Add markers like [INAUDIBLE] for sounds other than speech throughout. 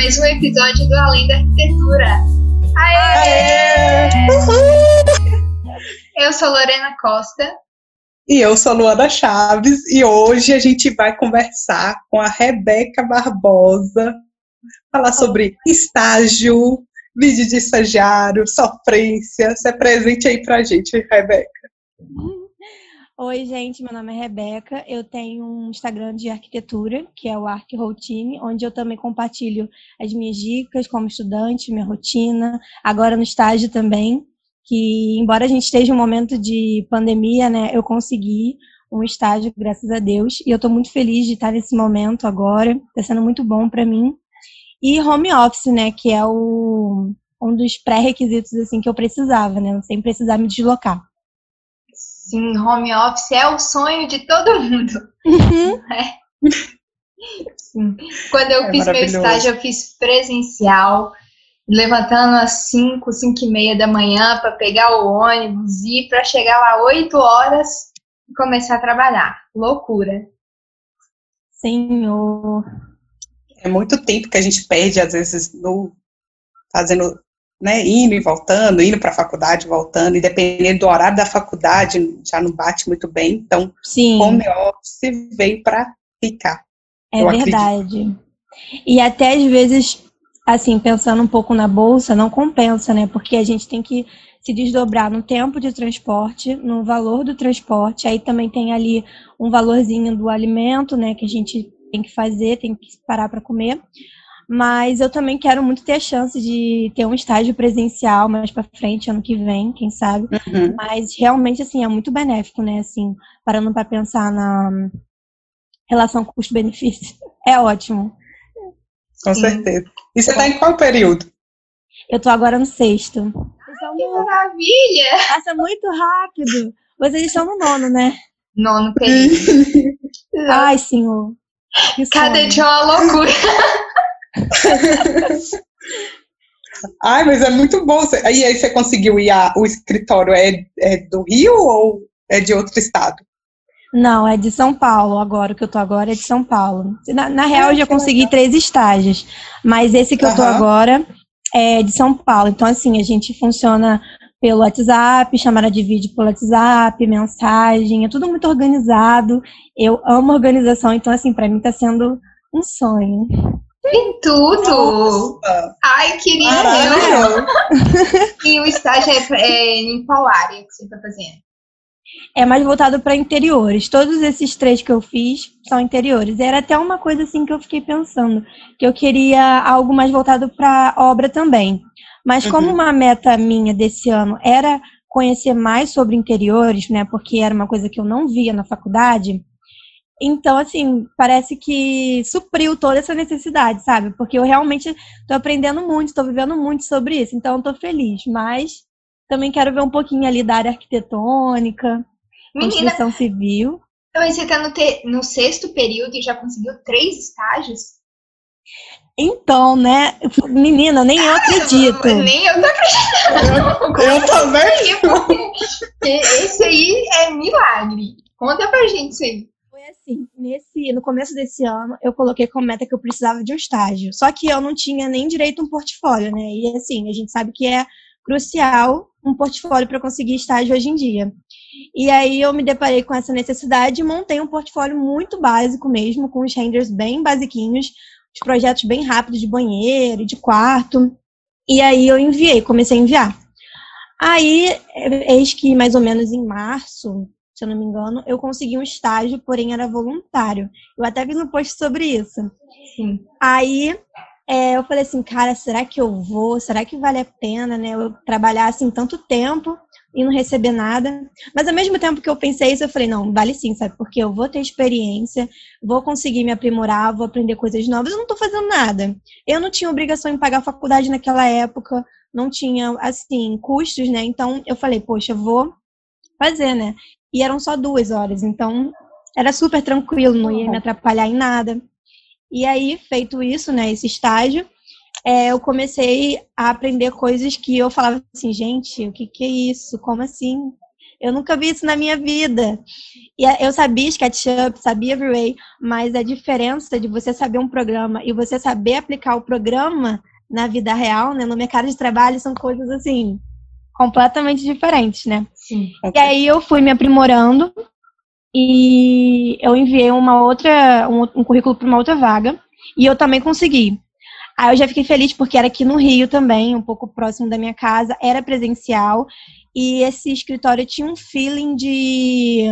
mais um episódio do Além da Arquitetura. Aê! Aê! Eu sou Lorena Costa. E eu sou Luana Chaves e hoje a gente vai conversar com a Rebeca Barbosa, falar sobre estágio, vídeo de estagiário, sofrência. Se apresente aí pra gente, Rebeca. Oi, gente, meu nome é Rebeca. Eu tenho um Instagram de arquitetura, que é o Arc Routine, onde eu também compartilho as minhas dicas como estudante, minha rotina, agora no estágio também, que embora a gente esteja em um momento de pandemia, né, eu consegui um estágio, graças a Deus, e eu estou muito feliz de estar nesse momento agora, está sendo muito bom para mim. E home office, né, que é o, um dos pré-requisitos assim que eu precisava, né, sem precisar me deslocar. Sim, home office é o sonho de todo mundo. Uhum. [LAUGHS] É. Sim. Quando eu é fiz meu estágio, eu fiz presencial, levantando às 5, 5 e meia da manhã para pegar o ônibus e para chegar lá 8 horas e começar a trabalhar. Loucura. Senhor. É muito tempo que a gente perde, às vezes, no fazendo né, indo e voltando, indo para a faculdade, voltando, e dependendo do horário da faculdade, já não bate muito bem. Então, Sim. home office veio para ficar. É verdade. Acredito. E até às vezes, assim, pensando um pouco na bolsa, não compensa, né? Porque a gente tem que se desdobrar no tempo de transporte, no valor do transporte, aí também tem ali um valorzinho do alimento, né, que a gente tem que fazer, tem que parar para comer. Mas eu também quero muito ter a chance de ter um estágio presencial mais para frente, ano que vem, quem sabe. Uhum. Mas realmente, assim, é muito benéfico, né? Assim, parando para pensar na relação custo-benefício. [LAUGHS] É ótimo. Com Sim. certeza. E você está em qual período? Eu estou agora no sexto. Ai, que maravilha! Passa muito rápido. Vocês estão no nono, né? Nono período. [LAUGHS] Ai, senhor. Cada dia é uma loucura. [LAUGHS] Ai, mas é muito bom. Aí, aí você conseguiu ir a, o escritório é, é do Rio ou é de outro estado? Não, é de São Paulo agora, o que eu tô agora é de São Paulo. Na, na real, ah, eu já consegui legal. três estágios, mas esse que eu tô agora é de São Paulo. Então, assim, a gente funciona pelo WhatsApp, chamada de vídeo pelo WhatsApp, mensagem, é tudo muito organizado. Eu amo organização, então, assim, para mim tá sendo um sonho. Tem tudo! Nossa. Ai, queria eu! [LAUGHS] e o estágio é, é, em qual área que você está fazendo? É mais voltado para interiores. Todos esses três que eu fiz são interiores. Era até uma coisa assim que eu fiquei pensando, que eu queria algo mais voltado para obra também. Mas como uhum. uma meta minha desse ano era conhecer mais sobre interiores, né, porque era uma coisa que eu não via na faculdade, então, assim, parece que supriu toda essa necessidade, sabe? Porque eu realmente estou aprendendo muito, estou vivendo muito sobre isso, então estou feliz. Mas também quero ver um pouquinho ali da área arquitetônica, Menina, construção civil. Então, você está no, te... no sexto período e já conseguiu três estágios? Então, né? Menina, nem eu acredito. Nem eu tô acreditando. Eu, eu também. Esse aí é milagre. Conta pra gente isso aí assim, nesse, no começo desse ano, eu coloquei como meta que eu precisava de um estágio. Só que eu não tinha nem direito a um portfólio, né? E assim, a gente sabe que é crucial um portfólio para conseguir estágio hoje em dia. E aí eu me deparei com essa necessidade e montei um portfólio muito básico mesmo, com os renders bem basiquinhos, os projetos bem rápidos de banheiro, de quarto. E aí eu enviei, comecei a enviar. Aí, eis que mais ou menos em março, se eu não me engano, eu consegui um estágio, porém era voluntário. Eu até fiz um post sobre isso. Sim. Aí é, eu falei assim, cara, será que eu vou? Será que vale a pena, né? Eu trabalhar assim tanto tempo e não receber nada. Mas ao mesmo tempo que eu pensei isso, eu falei, não, vale sim, sabe? Porque eu vou ter experiência, vou conseguir me aprimorar, vou aprender coisas novas, eu não tô fazendo nada. Eu não tinha obrigação em pagar a faculdade naquela época, não tinha, assim, custos, né? Então eu falei, poxa, vou fazer, né? E eram só duas horas, então era super tranquilo, não ia me atrapalhar em nada. E aí, feito isso, né, esse estágio, é, eu comecei a aprender coisas que eu falava assim, gente, o que, que é isso? Como assim? Eu nunca vi isso na minha vida. E eu sabia SketchUp, sabia V-Ray, mas a diferença de você saber um programa e você saber aplicar o programa na vida real, né, no mercado de trabalho, são coisas assim completamente diferentes, né? Sim. E aí eu fui me aprimorando e eu enviei uma outra um, um currículo para uma outra vaga e eu também consegui. Aí eu já fiquei feliz porque era aqui no Rio também, um pouco próximo da minha casa, era presencial e esse escritório tinha um feeling de,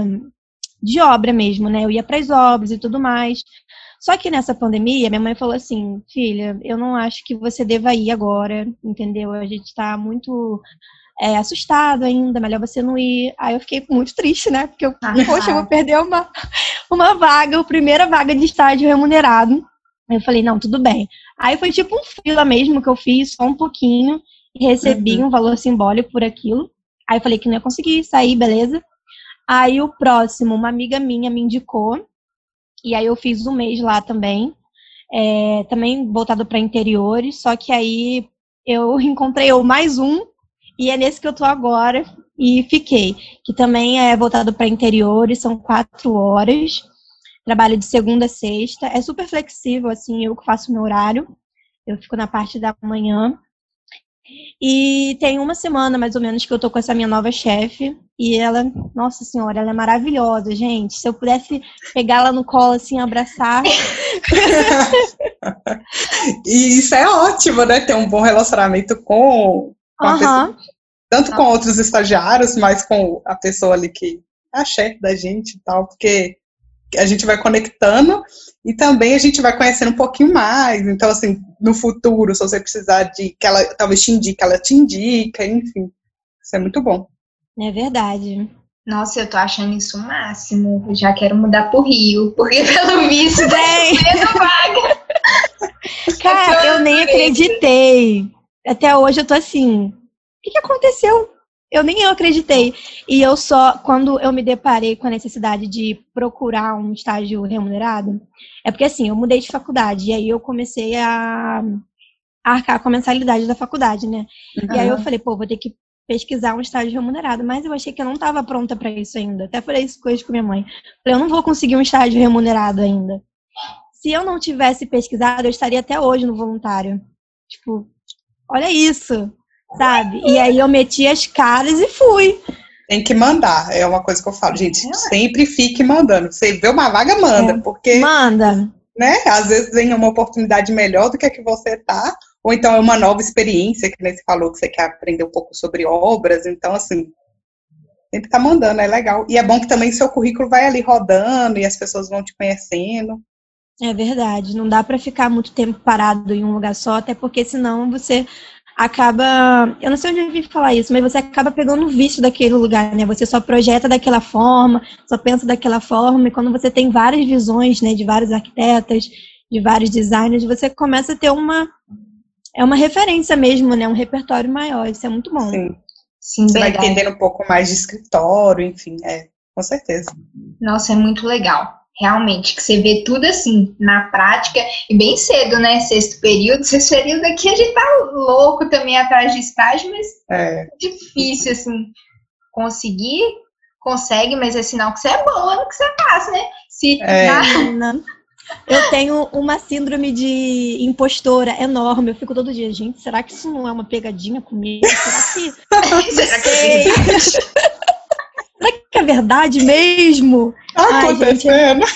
de obra mesmo, né? Eu ia para as obras e tudo mais. Só que nessa pandemia, minha mãe falou assim: filha, eu não acho que você deva ir agora, entendeu? A gente está muito é, assustado ainda, melhor você não ir. Aí eu fiquei muito triste, né? Porque eu, ah, poxa, eu vou perder uma, uma vaga, a primeira vaga de estágio remunerado. Eu falei, não, tudo bem. Aí foi tipo um fila mesmo que eu fiz, só um pouquinho, e recebi uhum. um valor simbólico por aquilo. Aí eu falei que não ia conseguir sair, beleza. Aí o próximo, uma amiga minha me indicou, e aí eu fiz um mês lá também, é, também voltado para interiores, só que aí eu [LAUGHS] encontrei mais um, e é nesse que eu tô agora, e fiquei, que também é voltado para interiores, são quatro horas, trabalho de segunda a sexta, é super flexível, assim, eu que faço meu horário, eu fico na parte da manhã, e tem uma semana, mais ou menos, que eu tô com essa minha nova chefe. E ela, nossa senhora, ela é maravilhosa, gente. Se eu pudesse pegá-la no colo, assim, abraçar. [LAUGHS] e isso é ótimo, né? Ter um bom relacionamento com, com uhum. a pessoa. Tanto com outros estagiários, mas com a pessoa ali que é a chefe da gente e tal. Porque a gente vai conectando e também a gente vai conhecendo um pouquinho mais. Então, assim, no futuro, se você precisar de que ela talvez te indique, ela te indica, enfim. Isso é muito bom. É verdade. Nossa, eu tô achando isso o máximo. Eu já quero mudar pro Rio, porque pelo visto [LAUGHS] tem tá vaga. Cara, eu nem acreditei. Até hoje eu tô assim. O que, que aconteceu? eu nem eu acreditei. E eu só, quando eu me deparei com a necessidade de procurar um estágio remunerado, é porque assim, eu mudei de faculdade, e aí eu comecei a, arcar com a mensalidade da faculdade, né? Uhum. E aí eu falei, pô, vou ter que pesquisar um estágio remunerado, mas eu achei que eu não estava pronta para isso ainda. Até falei isso coisa com minha mãe. Falei, eu não vou conseguir um estágio remunerado ainda. Se eu não tivesse pesquisado, eu estaria até hoje no voluntário. Tipo, olha isso sabe? E aí eu meti as caras e fui. Tem que mandar, é uma coisa que eu falo, gente, é. sempre fique mandando. Você vê uma vaga, manda, é. porque. Manda. Né? Às vezes vem uma oportunidade melhor do que a que você tá, ou então é uma nova experiência, que nem você falou que você quer aprender um pouco sobre obras, então assim, sempre tá mandando, é legal. E é bom que também seu currículo vai ali rodando e as pessoas vão te conhecendo. É verdade, não dá para ficar muito tempo parado em um lugar só, até porque senão você acaba. Eu não sei onde eu vim falar isso, mas você acaba pegando o vício daquele lugar, né? Você só projeta daquela forma, só pensa daquela forma, e quando você tem várias visões, né, de vários arquitetas, de vários designers, você começa a ter uma. É uma referência mesmo, né? Um repertório maior. Isso é muito bom. Sim. Sim, você vai entender um pouco mais de escritório, enfim, é, com certeza. Nossa, é muito legal realmente, que você vê tudo assim, na prática, e bem cedo, né? Sexto período, [LAUGHS] sexto período aqui a gente tá louco também atrás de estágio, mas é difícil, assim, conseguir, consegue, mas é sinal que você é boa no que você faz, né? Se é. Eu tenho uma síndrome de impostora enorme. Eu fico todo dia, gente, será que isso não é uma pegadinha comigo? Será que. [LAUGHS] será que... [LAUGHS] é verdade mesmo? Tá acontecendo. Ai,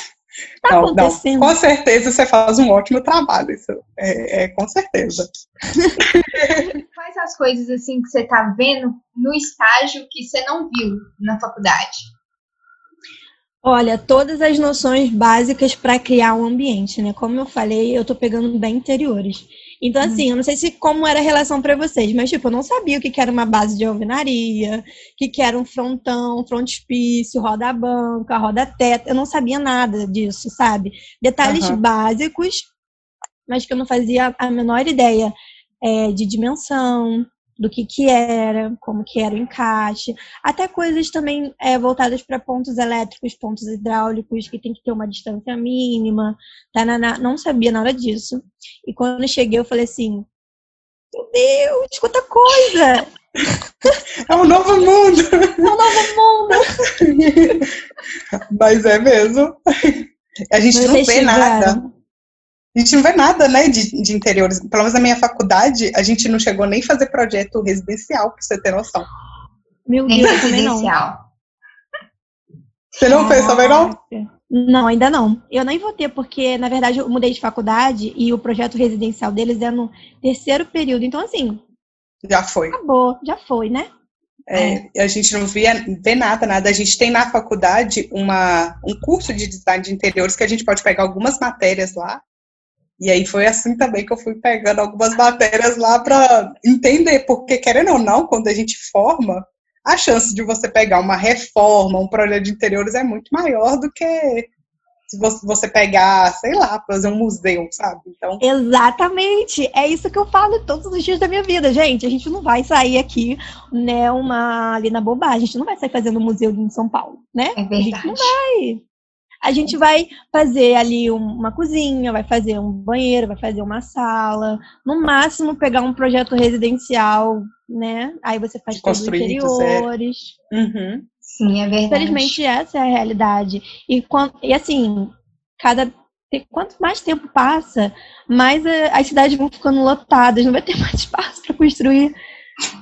tá não, acontecendo. Não, com certeza você faz um ótimo trabalho, isso é, é com certeza. [LAUGHS] Quais as coisas assim que você tá vendo no estágio que você não viu na faculdade? Olha, todas as noções básicas para criar um ambiente, né? Como eu falei, eu tô pegando bem interiores. Então, uhum. assim, eu não sei se como era a relação para vocês, mas, tipo, eu não sabia o que, que era uma base de alvenaria, o que, que era um frontão, frontispício, roda banca, roda teto. Eu não sabia nada disso, sabe? Detalhes uhum. básicos, mas que eu não fazia a menor ideia é, de dimensão, do que que era, como que era o encaixe, até coisas também é, voltadas para pontos elétricos, pontos hidráulicos, que tem que ter uma distância mínima, tanana, não sabia nada disso. E quando eu cheguei, eu falei assim, meu Deus, quanta coisa! [LAUGHS] É um novo mundo. É um novo mundo. [LAUGHS] Mas é mesmo. A gente Mas não vê nada. A gente não vê nada, né, de, de interiores. Pelo menos na minha faculdade, a gente não chegou nem a fazer projeto residencial, pra você ter noção. Meu Deus, residencial. Você não fez também, não? Não, ainda não. Eu nem vou ter, porque, na verdade, eu mudei de faculdade e o projeto residencial deles é no terceiro período. Então, assim. Já foi. Acabou, já foi, né? É, é. A gente não via, vê nada, nada. A gente tem na faculdade uma, um curso de design de interiores que a gente pode pegar algumas matérias lá. E aí foi assim também que eu fui pegando algumas matérias lá para entender, porque querendo ou não, quando a gente forma, a chance de você pegar uma reforma, um projeto de interiores é muito maior do que se você pegar, sei lá, fazer um museu, sabe? Então... Exatamente. É isso que eu falo todos os dias da minha vida, gente. A gente não vai sair aqui, né, uma ali na bobagem. A gente não vai sair fazendo um museu em São Paulo, né? É verdade. A gente não vai. A gente vai fazer ali uma cozinha, vai fazer um banheiro, vai fazer uma sala. No máximo, pegar um projeto residencial, né? Aí você faz todos os interiores. Uhum. Sim, é verdade. Infelizmente, essa é a realidade. E, e assim, cada quanto mais tempo passa, mais as cidades vão ficando lotadas, não vai ter [LAUGHS] mais espaço para construir.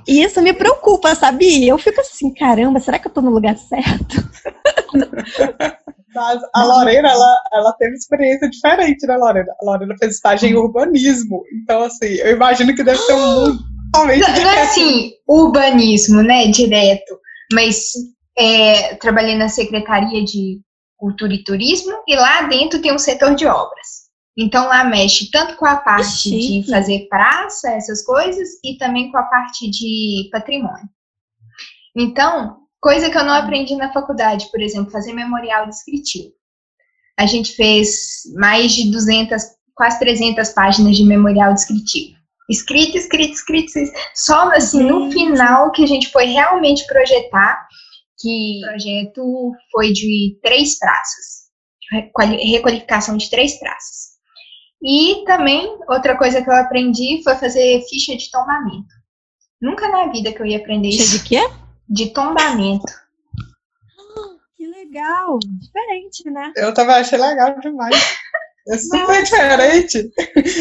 E isso me preocupa, sabe? Eu fico assim, caramba, será que eu tô no lugar certo? [LAUGHS] Mas a Lorena, ela, ela teve experiência diferente, né, Lorena? A Lorena fez estágio em urbanismo. Então, assim, eu imagino que deve ser um mundo [GASPS] totalmente Não, não é assim, urbanismo, né, direto. Mas é, trabalhei na Secretaria de Cultura e Turismo e lá dentro tem um setor de obras. Então lá mexe tanto com a parte de fazer praça, essas coisas, e também com a parte de patrimônio. Então, coisa que eu não aprendi na faculdade, por exemplo, fazer memorial descritivo. A gente fez mais de 200, quase 300 páginas de memorial descritivo. Escrito, escrito, escrito, só assim no final que a gente foi realmente projetar que o projeto foi de três praças, requalificação de três praças. E também, outra coisa que eu aprendi foi fazer ficha de tombamento. Nunca na vida que eu ia aprender isso. de quê? De tombamento. [GASPS] Que legal! Diferente, né? Eu também achei legal demais. É super diferente.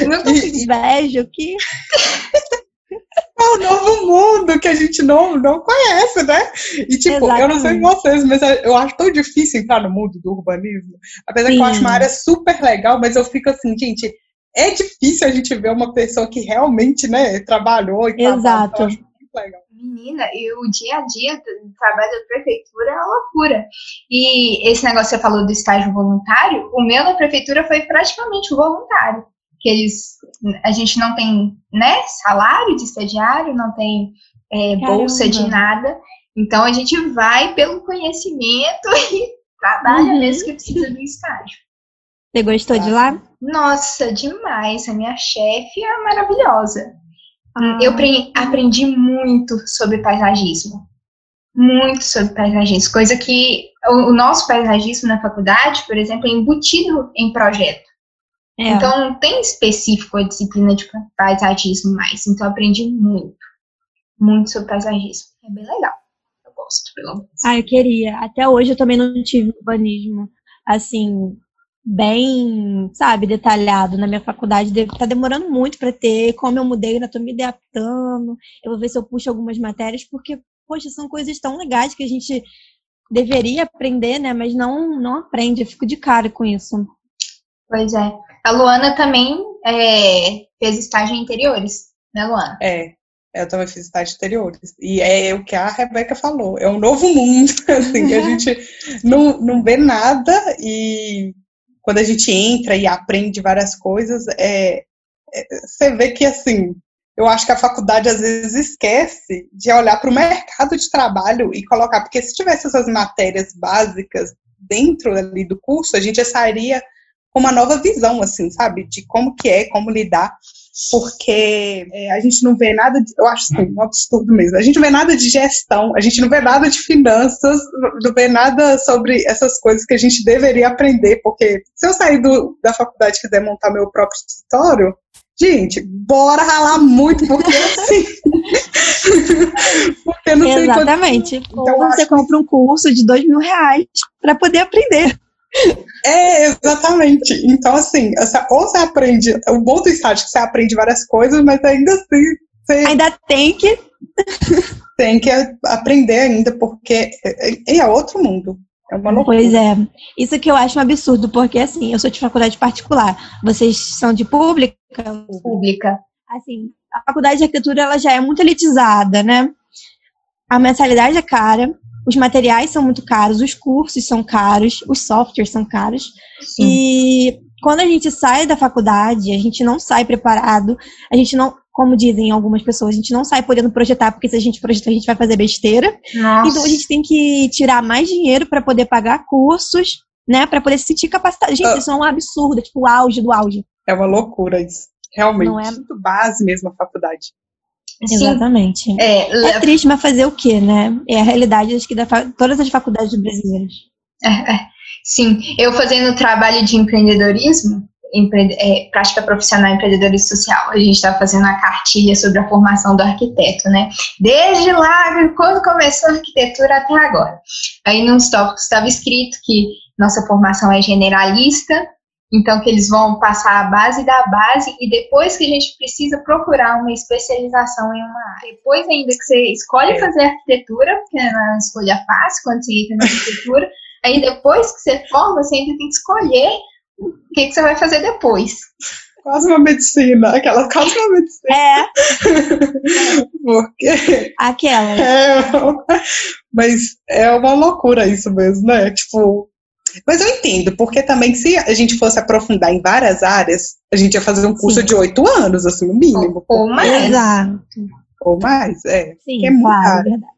Nunca fiz inveja aqui. É um novo mundo que a gente não, não conhece, né? E, tipo, Exatamente. eu não sei vocês, mas eu acho tão difícil entrar no mundo do urbanismo. Apesar Sim. que eu acho uma área super legal, mas eu fico assim, gente, é difícil a gente ver uma pessoa que realmente, né, trabalhou e Exato. Trabalhou, legal. Menina, e o dia a dia do trabalho da prefeitura é uma loucura. E esse negócio que você falou do estágio voluntário, o meu na prefeitura foi praticamente voluntário que eles a gente não tem né salário de estagiário, não tem é, bolsa de nada, então a gente vai pelo conhecimento [LAUGHS] e trabalha uhum. mesmo que precisa do estágio. Você gostou de lá? Nossa, demais! A minha chefe é maravilhosa. Ah. Eu aprendi muito sobre paisagismo. Muito sobre paisagismo, coisa que o nosso paisagismo na faculdade, por exemplo, é embutido em projeto. É. Então, não tem específico a disciplina de paisagismo mais. Então, eu aprendi muito, muito sobre paisagismo. É bem legal. Eu gosto, pelo menos. Ah, eu queria. Até hoje eu também não tive urbanismo, assim, bem, sabe, detalhado na minha faculdade. Deve tá demorando muito para ter. Como eu mudei, ainda tô me adaptando. Eu vou ver se eu puxo algumas matérias, porque, poxa, são coisas tão legais que a gente deveria aprender, né? Mas não, não aprende. Eu fico de cara com isso. Pois é. A Luana também é, fez estágio em interiores, né, Luana? É, eu também fiz estágio em interiores. E é o que a Rebeca falou, é um novo mundo, [LAUGHS] assim, que a [LAUGHS] gente não, não vê nada e quando a gente entra e aprende várias coisas, é, é você vê que, assim, eu acho que a faculdade às vezes esquece de olhar para o mercado de trabalho e colocar, porque se tivesse essas matérias básicas dentro ali do curso, a gente já sairia com uma nova visão, assim, sabe? De como que é, como lidar, porque é, a gente não vê nada, de, eu acho assim, um absurdo mesmo, a gente não vê nada de gestão, a gente não vê nada de finanças, não vê nada sobre essas coisas que a gente deveria aprender, porque se eu sair do, da faculdade e quiser montar meu próprio escritório, Gente, bora ralar muito, porque assim. [LAUGHS] porque não Exatamente. Tem quanto... Então, você compra um curso de dois mil reais para poder aprender. É, exatamente. Então, assim, ou você aprende. O bom do estágio é que você aprende várias coisas, mas ainda assim. Você ainda tem que. tem que aprender ainda, porque é, é outro mundo. É uma loucura. Pois é. Isso que eu acho um absurdo, porque assim, eu sou de faculdade particular. Vocês são de pública? Pública. Assim, a faculdade de arquitetura ela já é muito elitizada, né? A mensalidade é cara, os materiais são muito caros, os cursos são caros, os softwares são caros. Sim. E quando a gente sai da faculdade, a gente não sai preparado, a gente não, como dizem algumas pessoas, a gente não sai podendo projetar, porque se a gente projetar, a gente vai fazer besteira. Nossa. Então a gente tem que tirar mais dinheiro para poder pagar cursos, né, para poder se sentir capacitado. Gente, uh, isso é um absurdo, é tipo o auge do auge. É uma loucura isso. Realmente. Não é muito base mesmo a faculdade. Sim. Exatamente. É, é, triste, mas fazer o quê, né? É a realidade, acho que, da todas as faculdades brasileiras. É, é. Sim, eu fazendo trabalho de empreendedorismo, empre é, prática profissional empreendedorismo social, a gente estava fazendo a cartilha sobre a formação do arquiteto, né? Desde lá, quando começou a arquitetura até agora. Aí nos tópicos estava escrito que nossa formação é generalista, então, que eles vão passar a base da base e depois que a gente precisa procurar uma especialização em uma área. Depois ainda que você escolhe é. fazer arquitetura, porque é uma escolha fácil quando você entra na arquitetura, [LAUGHS] aí depois que você forma, você ainda tem que escolher o que, que você vai fazer depois. Quase uma medicina, aquela quase uma medicina. É. [LAUGHS] Porque. Aquela. É, mas é uma loucura isso mesmo, né? Tipo, mas eu entendo, porque também se a gente fosse aprofundar em várias áreas, a gente ia fazer um curso Sim. de oito anos, assim, no mínimo. Ou, mais. Exato. Ou mais, é. Sim, é claro, é verdade.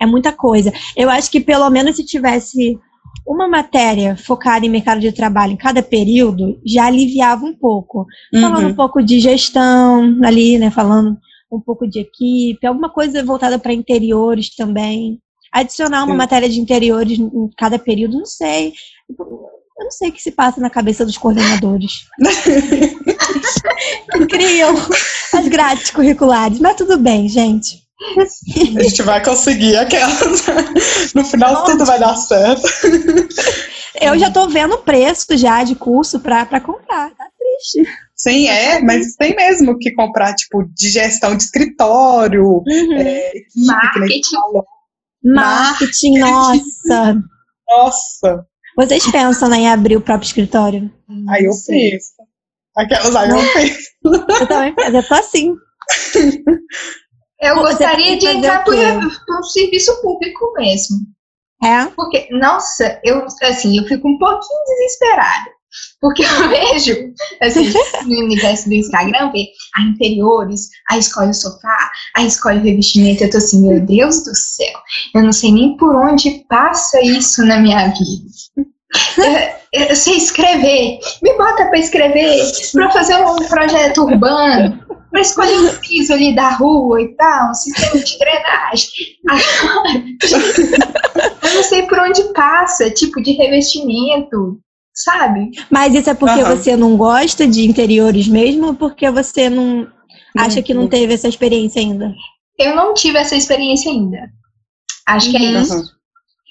É muita coisa. Eu acho que pelo menos se tivesse uma matéria focada em mercado de trabalho em cada período, já aliviava um pouco. Falando uhum. um pouco de gestão ali, né? Falando um pouco de equipe, alguma coisa voltada para interiores também. Adicionar uma Sim. matéria de interiores em cada período, não sei. Eu não sei o que se passa na cabeça dos coordenadores. [LAUGHS] que criam as grades curriculares. Mas tudo bem, gente. A gente vai conseguir aquelas. No final Nossa. tudo vai dar certo. Eu já tô vendo o preço já de curso para comprar. Tá triste. Sim, é, mas tem mesmo que comprar, tipo, de gestão de escritório, uhum. é, marketing. Marketing, nossa. Nossa. Vocês pensam em abrir o próprio escritório? Aí eu penso. Aquelas aí eu penso. Eu também penso, eu tô assim. Eu Você gostaria de entrar para um serviço público mesmo. É? Porque, nossa, eu assim, eu fico um pouquinho desesperada. Porque eu [LAUGHS] vejo, assim, [LAUGHS] no universo do Instagram, ver a interiores, a escolhe o sofá, a escolhe o revestimento. Eu tô assim, meu Deus do céu, eu não sei nem por onde passa isso na minha vida. [LAUGHS] Eu, eu sei escrever, me bota para escrever, para fazer um projeto urbano, para escolher o piso ali da rua e tal, um sistema de drenagem. Agora, eu não sei por onde passa, tipo de revestimento, sabe? Mas isso é porque uhum. você não gosta de interiores mesmo ou porque você não acha que não teve essa experiência ainda? Eu não tive essa experiência ainda. Acho uhum. que é uhum. isso.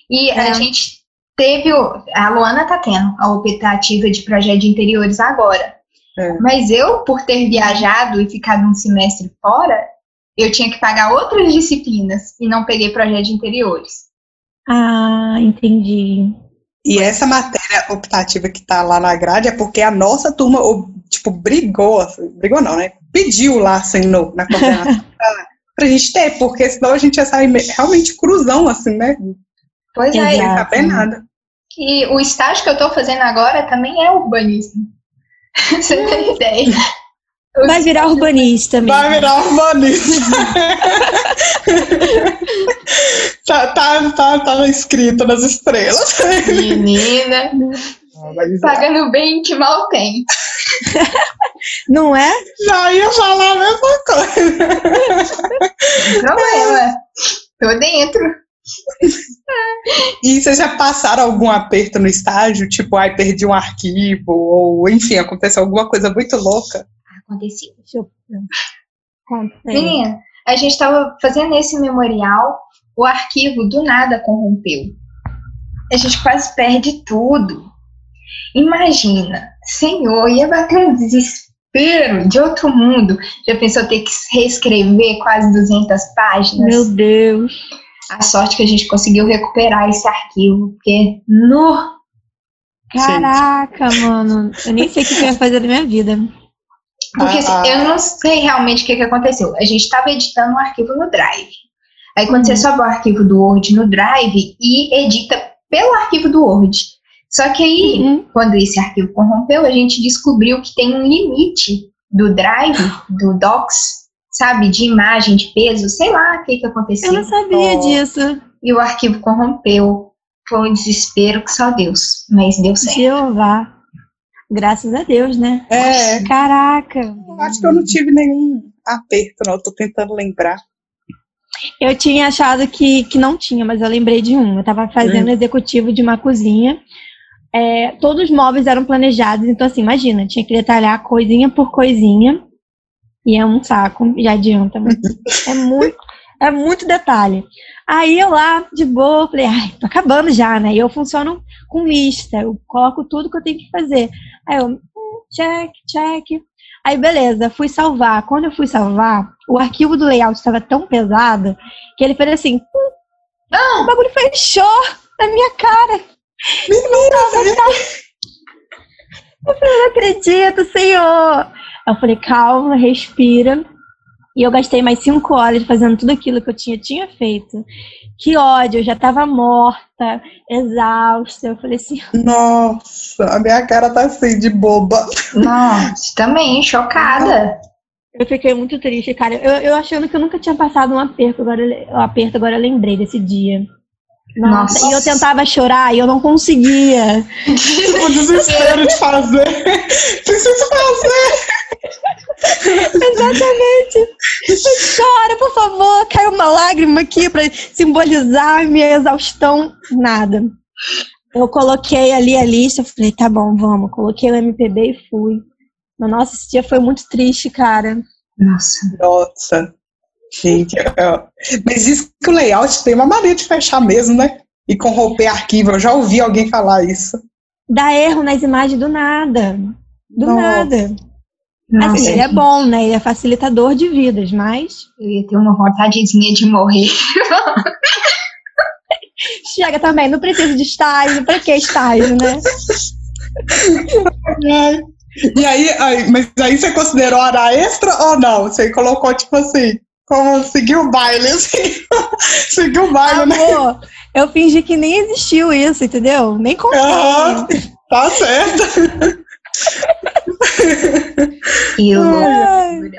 E é. a gente teve. A Luana tá tendo a optativa de projeto de interiores agora. É. Mas eu, por ter viajado e ficado um semestre fora, eu tinha que pagar outras disciplinas e não peguei projeto de interiores. Ah, entendi. E essa matéria optativa que tá lá na grade é porque a nossa turma, tipo, brigou, assim, brigou não, né? Pediu lá, assim, no, na coordenação [LAUGHS] pra, pra gente ter, porque senão a gente ia sair realmente cruzão, assim, né? Pois é. Sem saber nada. E o estágio que eu tô fazendo agora também é urbanismo. [LAUGHS] Você tem ideia? Vai virar urbanista mesmo. Vai virar urbanista. [LAUGHS] tá, tá, tá, tá escrito nas estrelas. Menina. Pagando bem que mal tem. Não é? Já ia falar a mesma coisa. Não problema. Tô dentro. E vocês já passaram algum aperto no estágio? Tipo, ai, perdi um arquivo, ou enfim, aconteceu alguma coisa muito louca? Acontecido? Eu... Menina, a gente estava fazendo esse memorial, o arquivo do nada corrompeu. A gente quase perde tudo. Imagina, Senhor, ia bater um desespero de outro mundo. Já pensou ter que reescrever quase 200 páginas? Meu Deus. A sorte que a gente conseguiu recuperar esse arquivo, porque no. Caraca, mano. Eu nem sei o que eu ia fazer da minha vida. Porque assim, ah, eu não sei realmente o que, que aconteceu. A gente estava editando um arquivo no Drive. Aí quando uhum. você sobe o arquivo do Word no Drive e edita pelo arquivo do Word. Só que aí, uhum. quando esse arquivo corrompeu, a gente descobriu que tem um limite do Drive, do Docs, sabe, de imagem, de peso, sei lá o que, que aconteceu. Eu não sabia oh. disso. E o arquivo corrompeu. Foi um desespero que só Deus, mas deu certo. Jeová. Graças a Deus, né? É. Caraca. Acho que eu não tive nenhum aperto, não. Eu tô tentando lembrar. Eu tinha achado que, que não tinha, mas eu lembrei de um. Eu estava fazendo hum. executivo de uma cozinha. É, todos os móveis eram planejados, então assim, imagina, tinha que detalhar coisinha por coisinha. E é um saco, já adianta. [LAUGHS] é muito, é muito detalhe. Aí eu lá, de boa, falei, ai, tô acabando já, né? E eu funciono com lista, eu coloco tudo que eu tenho que fazer. Aí eu, hum, check, check. Aí beleza, fui salvar. Quando eu fui salvar, o arquivo do layout estava tão pesado que ele fez assim, ah. o bagulho fechou na minha cara. Menina, eu falei, não acredito, senhor. Eu falei, calma, respira. E eu gastei mais cinco horas fazendo tudo aquilo que eu tinha, tinha feito. Que ódio, eu já tava morta, exausta. Eu falei assim. [LAUGHS] Nossa, a minha cara tá assim, de boba. Nossa, também, chocada. Eu fiquei muito triste, cara. Eu, eu achando que eu nunca tinha passado um aperto, agora, um aperto, agora eu lembrei desse dia. Nossa, Nossa. E eu tentava chorar e eu não conseguia. o desespero de fazer. [LAUGHS] Preciso fazer. Exatamente. Chora, por favor. Caiu uma lágrima aqui para simbolizar minha exaustão. Nada. Eu coloquei ali a lista, falei, tá bom, vamos. Coloquei o MPB e fui. Mas, nossa, esse dia foi muito triste, cara. Nossa. Nossa. Gente, mas isso que o layout tem uma maneira de fechar mesmo, né? E corromper arquivo. Eu já ouvi alguém falar isso. Dá erro nas imagens do nada. Do Nossa. nada. Nossa, assim, ele é bom, né? Ele é facilitador de vidas, mas. Eu ia ter uma vontadezinha de morrer. [LAUGHS] Chega também, não precisa de estágio, pra que estágio, né? [LAUGHS] e aí, aí, mas aí você considerou hora extra ou não? Você colocou, tipo assim, como seguir o baile, assim, [LAUGHS] seguir o baile, né? Amor, né? Eu fingi que nem existiu isso, entendeu? Nem contei. Ah, tá certo. Eu,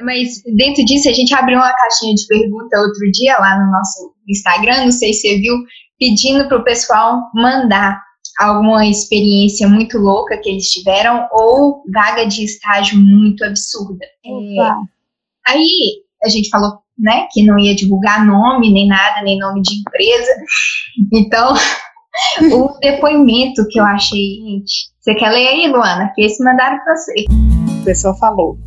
mas dentro disso, a gente abriu uma caixinha de pergunta outro dia lá no nosso Instagram, não sei se você viu, pedindo para o pessoal mandar alguma experiência muito louca que eles tiveram ou vaga de estágio muito absurda. É, aí a gente falou né, que não ia divulgar nome nem nada, nem nome de empresa. Então, [LAUGHS] o depoimento que eu achei, gente. Você quer ler aí, Luana? Que esse mandaram para você. A pessoa falou.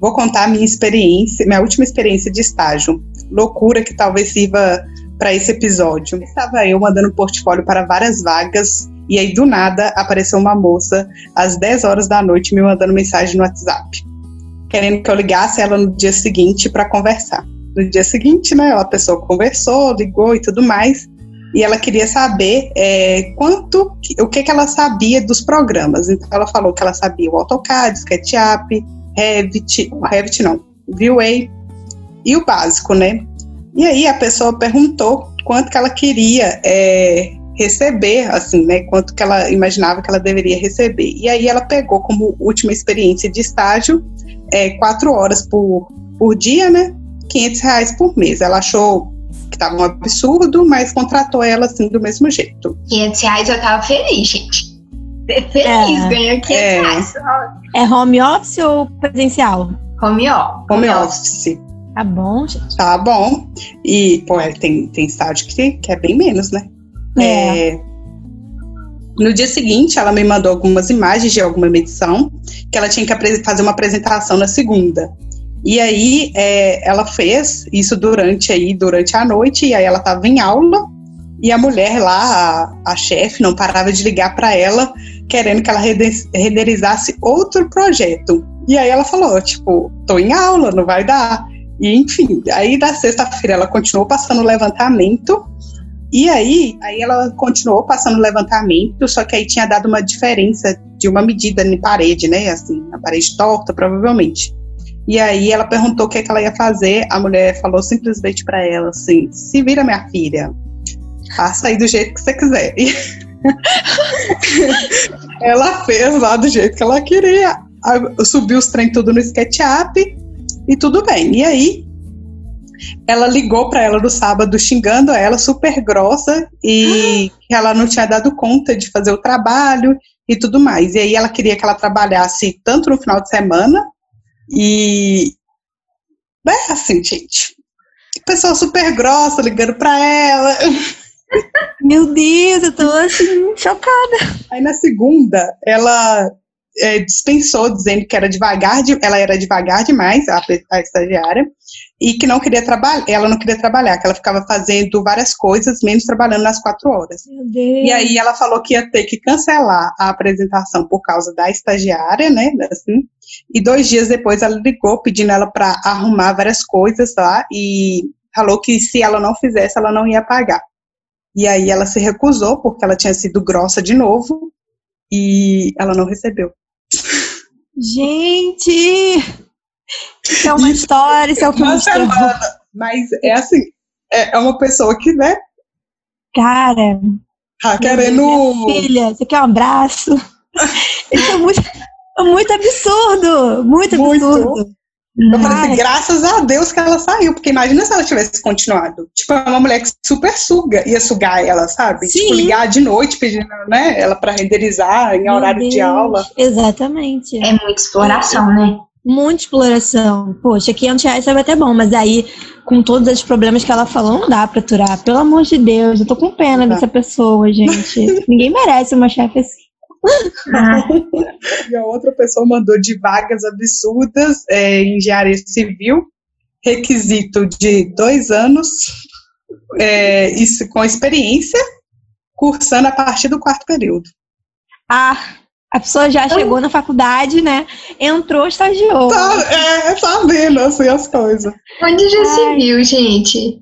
Vou contar a minha experiência, minha última experiência de estágio. Loucura que talvez sirva para esse episódio. Estava eu mandando portfólio para várias vagas e aí do nada apareceu uma moça às 10 horas da noite me mandando mensagem no WhatsApp, querendo que eu ligasse ela no dia seguinte para conversar. No dia seguinte, né, a pessoa conversou, ligou e tudo mais e ela queria saber é, quanto, o que, que ela sabia dos programas. Então ela falou que ela sabia o AutoCAD, SketchUp, Revit, Revit não, Vue e o básico, né? E aí a pessoa perguntou quanto que ela queria é, receber, assim, né? Quanto que ela imaginava que ela deveria receber. E aí ela pegou como última experiência de estágio é, quatro horas por, por dia, né? 500 reais por mês. Ela achou que tava um absurdo, mas contratou ela assim do mesmo jeito. 500 reais eu tava feliz, gente. Feliz, é, ganhou 500 é. reais. É home office ou presencial? Home office. Home office. Tá bom, gente. Tá bom. E, pô, é, tem, tem estágio que, que é bem menos, né? É. é. No dia seguinte, ela me mandou algumas imagens de alguma medição que ela tinha que fazer uma apresentação na segunda. E aí é, ela fez isso durante aí, durante a noite, e aí ela estava em aula, e a mulher lá, a, a chefe, não parava de ligar para ela, querendo que ela renderizasse outro projeto. E aí ela falou, tipo, tô em aula, não vai dar. E enfim, aí da sexta-feira ela continuou passando o levantamento. E aí, aí ela continuou passando levantamento, só que aí tinha dado uma diferença de uma medida na parede, né? Assim, a parede torta, provavelmente. E aí ela perguntou o que, é que ela ia fazer. A mulher falou simplesmente para ela assim: se vira, minha filha, faça aí do jeito que você quiser. [LAUGHS] ela fez lá do jeito que ela queria. Subiu os trem tudo no SketchUp e tudo bem. E aí ela ligou para ela no sábado xingando ela super grossa e que ela não tinha dado conta de fazer o trabalho e tudo mais. E aí ela queria que ela trabalhasse tanto no final de semana e é assim, gente. Pessoa super grossa ligando para ela. [LAUGHS] Meu Deus, eu tô assim, chocada. Aí na segunda, ela é, dispensou, dizendo que era devagar, de, ela era devagar demais, a, a estagiária, e que não queria trabalhar, ela não queria trabalhar, que ela ficava fazendo várias coisas, menos trabalhando nas quatro horas. E aí ela falou que ia ter que cancelar a apresentação por causa da estagiária, né, assim, e dois dias depois ela ligou pedindo ela para arrumar várias coisas lá, e falou que se ela não fizesse, ela não ia pagar. E aí ela se recusou, porque ela tinha sido grossa de novo, e ela não recebeu. Gente! Isso é uma isso, história, isso é o que uma semana, Mas é assim, é, é uma pessoa que, né? Cara. Tá querendo. filha, você quer um abraço? [LAUGHS] Isso é muito, é muito absurdo! Muito absurdo. Muito. Eu falei assim, graças a Deus que ela saiu, porque imagina se ela tivesse continuado. Tipo, é uma mulher que super suga, ia sugar ela, sabe? Sim. Tipo, ligar de noite pedindo, né, ela para renderizar em Meu horário Deus. de aula. Exatamente. É muita exploração, né? Muita exploração. Poxa, 500 reais sabe até bom, mas aí, com todos os problemas que ela falou, não dá pra aturar. Pelo amor de Deus, eu tô com pena dessa pessoa, gente. [LAUGHS] Ninguém merece uma chefe assim. [LAUGHS] e a outra pessoa mandou de vagas absurdas é, em engenharia civil, requisito de dois anos, é, isso com experiência, cursando a partir do quarto período. Ah, a pessoa já chegou na faculdade, né? Entrou, estagiou. Tá, é, tá vendo assim as coisas. Onde já Ai. se viu, gente?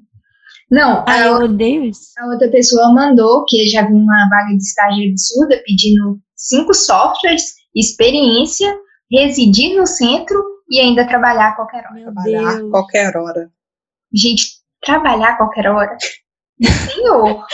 Não, Ai, a, eu odeio isso. a outra pessoa mandou, que já viu uma vaga de estágio absurda, pedindo cinco softwares, experiência, residir no centro e ainda trabalhar a qualquer hora. Meu trabalhar a qualquer hora. Gente, trabalhar a qualquer hora? [LAUGHS] Senhor!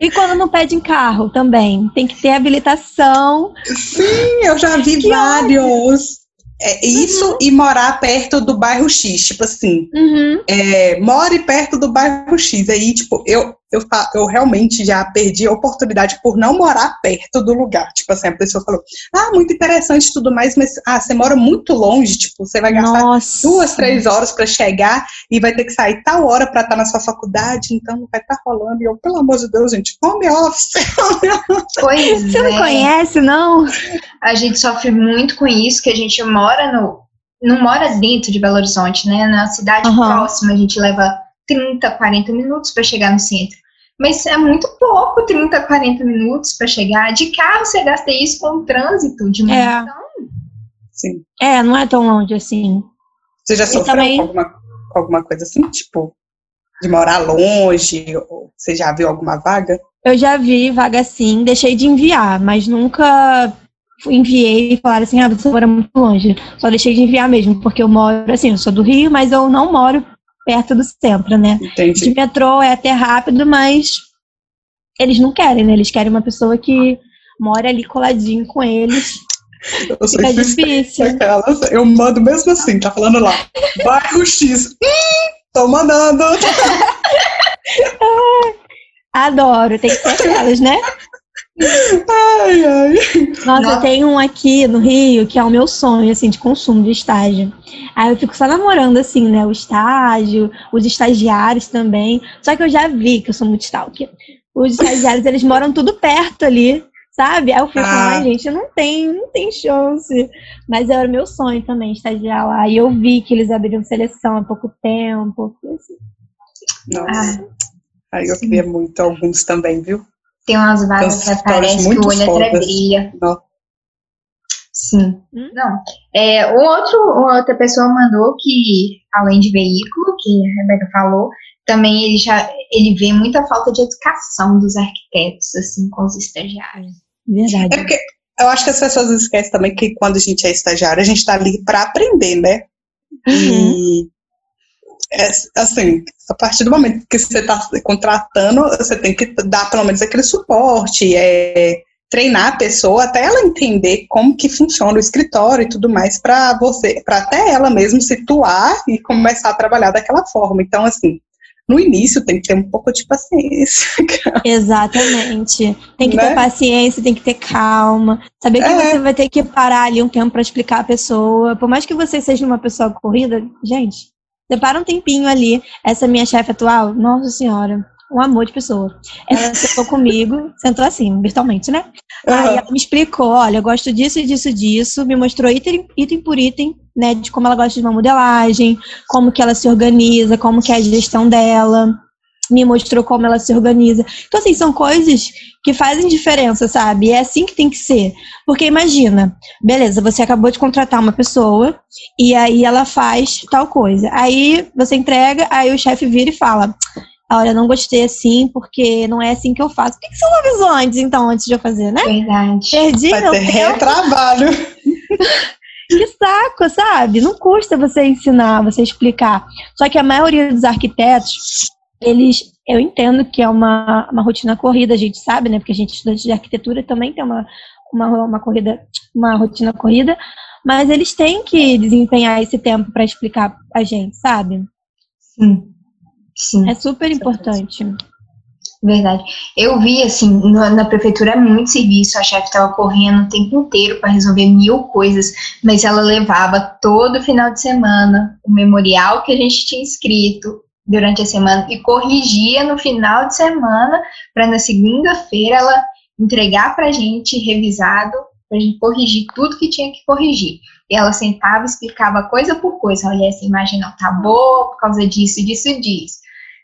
E quando não pedem carro também, tem que ter habilitação. Sim, eu já vi que vários. É, isso uhum. e morar perto do bairro X, tipo assim, uhum. é, more perto do bairro X. Aí, tipo, eu, eu, eu realmente já perdi a oportunidade por não morar perto do lugar. Tipo assim, a pessoa falou, ah, muito interessante e tudo mais, mas ah, você mora muito longe, tipo, você vai gastar Nossa. duas, três horas para chegar e vai ter que sair tal hora para estar tá na sua faculdade, então não vai estar tá rolando. E eu, pelo amor de Deus, gente, home office. [LAUGHS] Pois você é. não conhece, não? A gente sofre muito com isso, que a gente mora no. Não mora dentro de Belo Horizonte, né? Na cidade uhum. próxima, a gente leva 30, 40 minutos para chegar no centro. Mas é muito pouco, 30, 40 minutos para chegar. De carro você gasta isso com o trânsito de manhã. É. Sim. É, não é tão longe assim. Você já sofreu também... com, alguma, com alguma coisa assim, tipo, de morar longe? Ou você já viu alguma vaga? Eu já vi vaga sim, deixei de enviar, mas nunca enviei e falaram assim, ah, você mora muito longe. Só deixei de enviar mesmo, porque eu moro, assim, eu sou do Rio, mas eu não moro perto do centro, né? Entendi. De metrô é até rápido, mas eles não querem, né? Eles querem uma pessoa que mora ali coladinho com eles. Eu Fica é difícil. eu mando mesmo assim, tá falando lá. Bairro X. Hum, tô mandando. [LAUGHS] Adoro, tem que ser aquelas, né? Ai, ai. Nossa, Nossa, eu tenho um aqui no Rio que é o meu sonho, assim, de consumo de estágio. Aí eu fico só namorando, assim, né, o estágio, os estagiários também. Só que eu já vi que eu sou muito stalker. Os estagiários, eles moram tudo perto ali. sabe? Aí eu fico, ah. ai, gente, não tem, não tem chance. Mas era meu sonho também, estagiar lá. E eu vi que eles abriram seleção há pouco tempo. Assim. Nossa. Ah, aí eu queria muito alguns também, viu? Tem umas vagas que aparecem que o olho até brilha. Sim. Hum? Não. É, o outro, outra pessoa mandou que, além de veículo, que a Rebeca falou, também ele já ele vê muita falta de educação dos arquitetos, assim, com os estagiários. Verdade. É porque eu acho que as pessoas esquecem também que quando a gente é estagiário, a gente está ali para aprender, né? Uhum. E é, assim, a partir do momento que você está contratando, você tem que dar pelo menos aquele suporte, é, treinar a pessoa até ela entender como que funciona o escritório e tudo mais para você, para até ela mesmo situar e começar a trabalhar daquela forma. Então, assim, no início tem que ter um pouco de paciência. [LAUGHS] Exatamente. Tem que né? ter paciência, tem que ter calma. Saber que é. você vai ter que parar ali um tempo para explicar a pessoa. Por mais que você seja uma pessoa corrida, gente, Separa um tempinho ali. Essa minha chefe atual, nossa senhora, um amor de pessoa. Ela [LAUGHS] sentou comigo, sentou assim, virtualmente, né? Uhum. Aí ela me explicou, olha, eu gosto disso e disso disso, me mostrou item, item por item, né, de como ela gosta de uma modelagem, como que ela se organiza, como que é a gestão dela me mostrou como ela se organiza. Então, assim, são coisas que fazem diferença, sabe? E é assim que tem que ser. Porque imagina, beleza, você acabou de contratar uma pessoa e aí ela faz tal coisa. Aí você entrega, aí o chefe vira e fala: Olha, não gostei assim, porque não é assim que eu faço. Por que, você não avisou antes, então, antes de eu fazer, né? Verdade. Perdi Vai meu ter tempo. trabalho. [LAUGHS] que saco, sabe? Não custa você ensinar, você explicar. Só que a maioria dos arquitetos, eles, eu entendo que é uma, uma rotina corrida, a gente sabe, né? Porque a gente estudante de arquitetura também tem uma, uma, uma corrida, uma rotina corrida, mas eles têm que desempenhar esse tempo para explicar a gente, sabe? Sim. Sim. É super importante. Verdade. Eu vi, assim, na prefeitura muito serviço, a chefe estava correndo o tempo inteiro para resolver mil coisas, mas ela levava todo final de semana o memorial que a gente tinha escrito, durante a semana e corrigia no final de semana para na segunda-feira ela entregar para a gente revisado para a gente corrigir tudo que tinha que corrigir. E ela sentava, explicava coisa por coisa. Olha, essa imagem não tá boa por causa disso, disso e disso.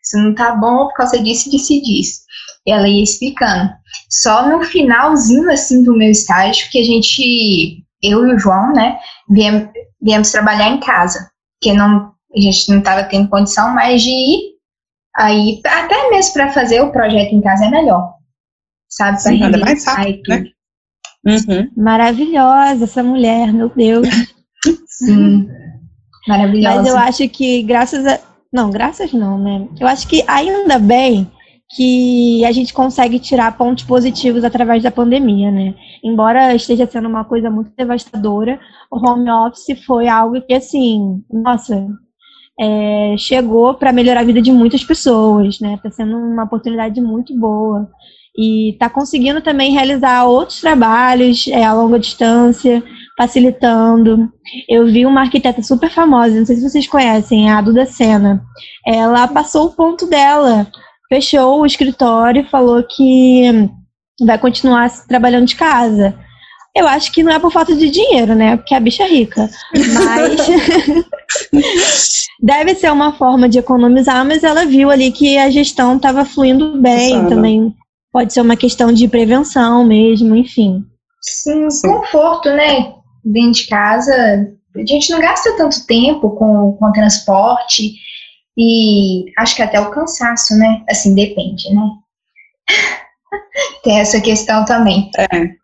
Isso não tá bom por causa disso, disso e disso. E ela ia explicando. Só no finalzinho, assim, do meu estágio, que a gente, eu e o João, né, viemos, viemos trabalhar em casa. Porque não, a gente não estava tendo condição mais de ir. Aí, até mesmo para fazer o projeto em casa é melhor. Sabe? Sim, é mais rápido, né? Uhum. Maravilhosa essa mulher, meu Deus. Sim. Maravilhosa. Mas eu acho que graças a. Não, graças não, né? Eu acho que ainda bem que a gente consegue tirar pontos positivos através da pandemia, né? Embora esteja sendo uma coisa muito devastadora, o home office foi algo que, assim, nossa, é, chegou para melhorar a vida de muitas pessoas, né? Está sendo uma oportunidade muito boa. E está conseguindo também realizar outros trabalhos é, a longa distância, facilitando. Eu vi uma arquiteta super famosa, não sei se vocês conhecem, a Duda Sena. Ela passou o ponto dela, fechou o escritório e falou que vai continuar trabalhando de casa. Eu acho que não é por falta de dinheiro, né? Porque a bicha é rica. Mas [LAUGHS] deve ser uma forma de economizar, mas ela viu ali que a gestão estava fluindo bem, também pode ser uma questão de prevenção mesmo, enfim. Sim, Sim, conforto, né? Dentro de casa, a gente não gasta tanto tempo com, com transporte e acho que até o cansaço, né? Assim, depende, né? [LAUGHS] Tem essa questão também. É.